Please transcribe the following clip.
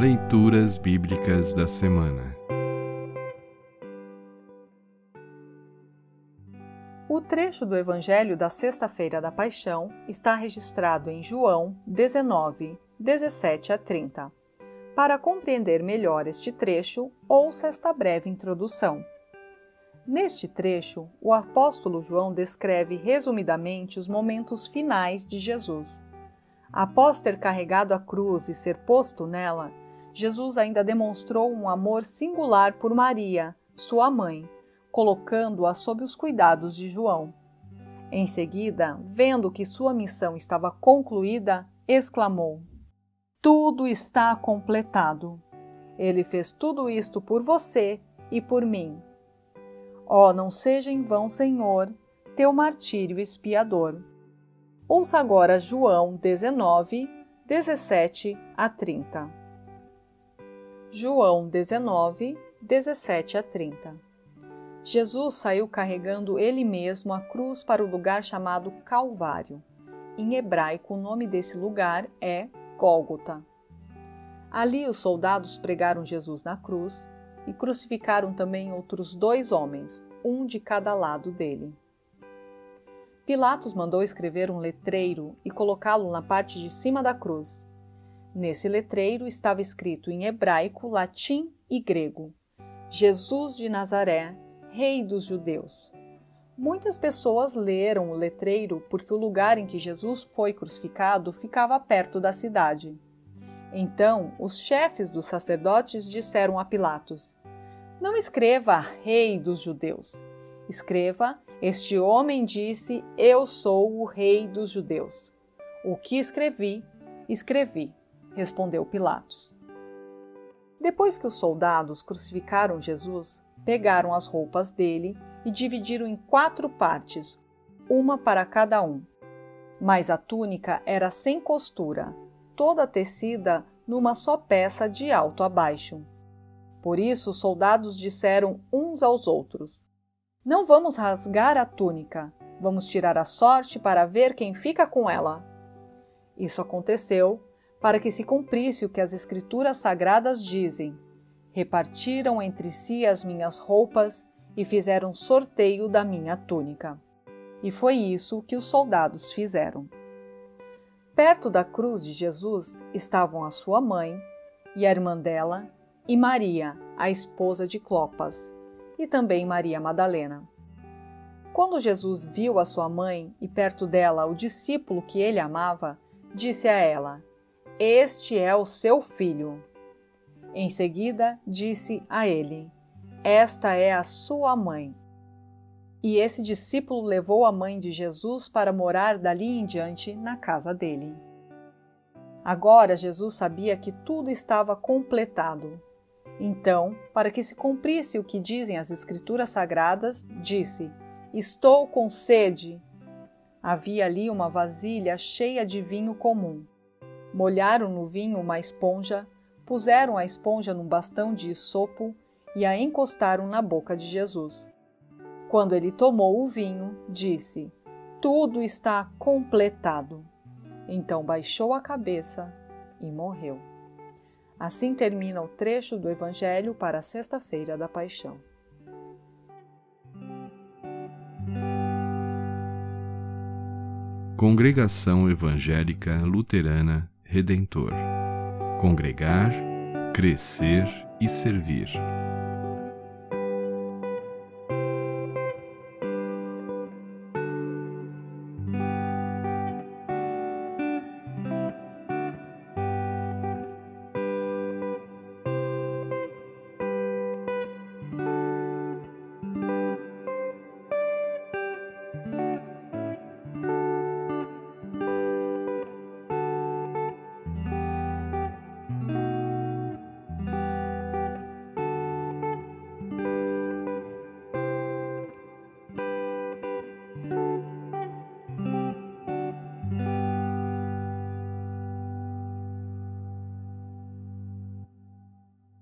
Leituras Bíblicas da Semana O trecho do Evangelho da Sexta-feira da Paixão está registrado em João 19, 17 a 30. Para compreender melhor este trecho, ouça esta breve introdução. Neste trecho, o apóstolo João descreve resumidamente os momentos finais de Jesus. Após ter carregado a cruz e ser posto nela, Jesus ainda demonstrou um amor singular por Maria, sua mãe, colocando-a sob os cuidados de João. Em seguida, vendo que sua missão estava concluída, exclamou: Tudo está completado. Ele fez tudo isto por você e por mim. Oh, não seja em vão, Senhor, teu martírio expiador. Ouça agora João 19, 17 a 30. João 19, 17 a 30. Jesus saiu carregando ele mesmo a cruz para o lugar chamado Calvário. Em hebraico, o nome desse lugar é Gólgota. Ali os soldados pregaram Jesus na cruz e crucificaram também outros dois homens, um de cada lado dele. Pilatos mandou escrever um letreiro e colocá-lo na parte de cima da cruz Nesse letreiro estava escrito em hebraico, latim e grego: Jesus de Nazaré, Rei dos Judeus. Muitas pessoas leram o letreiro porque o lugar em que Jesus foi crucificado ficava perto da cidade. Então, os chefes dos sacerdotes disseram a Pilatos: Não escreva Rei dos Judeus. Escreva: Este homem disse: Eu sou o Rei dos Judeus. O que escrevi, escrevi respondeu Pilatos. Depois que os soldados crucificaram Jesus, pegaram as roupas dele e dividiram em quatro partes, uma para cada um. Mas a túnica era sem costura, toda tecida numa só peça de alto a baixo. Por isso os soldados disseram uns aos outros: Não vamos rasgar a túnica, vamos tirar a sorte para ver quem fica com ela. Isso aconteceu para que se cumprisse o que as Escrituras sagradas dizem: Repartiram entre si as minhas roupas e fizeram sorteio da minha túnica. E foi isso que os soldados fizeram. Perto da cruz de Jesus estavam a sua mãe e a irmã dela e Maria, a esposa de Clopas, e também Maria Madalena. Quando Jesus viu a sua mãe e perto dela o discípulo que ele amava, disse a ela: este é o seu filho. Em seguida, disse a ele: Esta é a sua mãe. E esse discípulo levou a mãe de Jesus para morar dali em diante na casa dele. Agora Jesus sabia que tudo estava completado. Então, para que se cumprisse o que dizem as Escrituras Sagradas, disse: Estou com sede. Havia ali uma vasilha cheia de vinho comum. Molharam no vinho uma esponja, puseram a esponja num bastão de sopo e a encostaram na boca de Jesus. Quando ele tomou o vinho, disse: Tudo está completado. Então baixou a cabeça e morreu. Assim termina o trecho do Evangelho para a Sexta-feira da Paixão. Congregação Evangélica Luterana Redentor. Congregar, crescer e servir.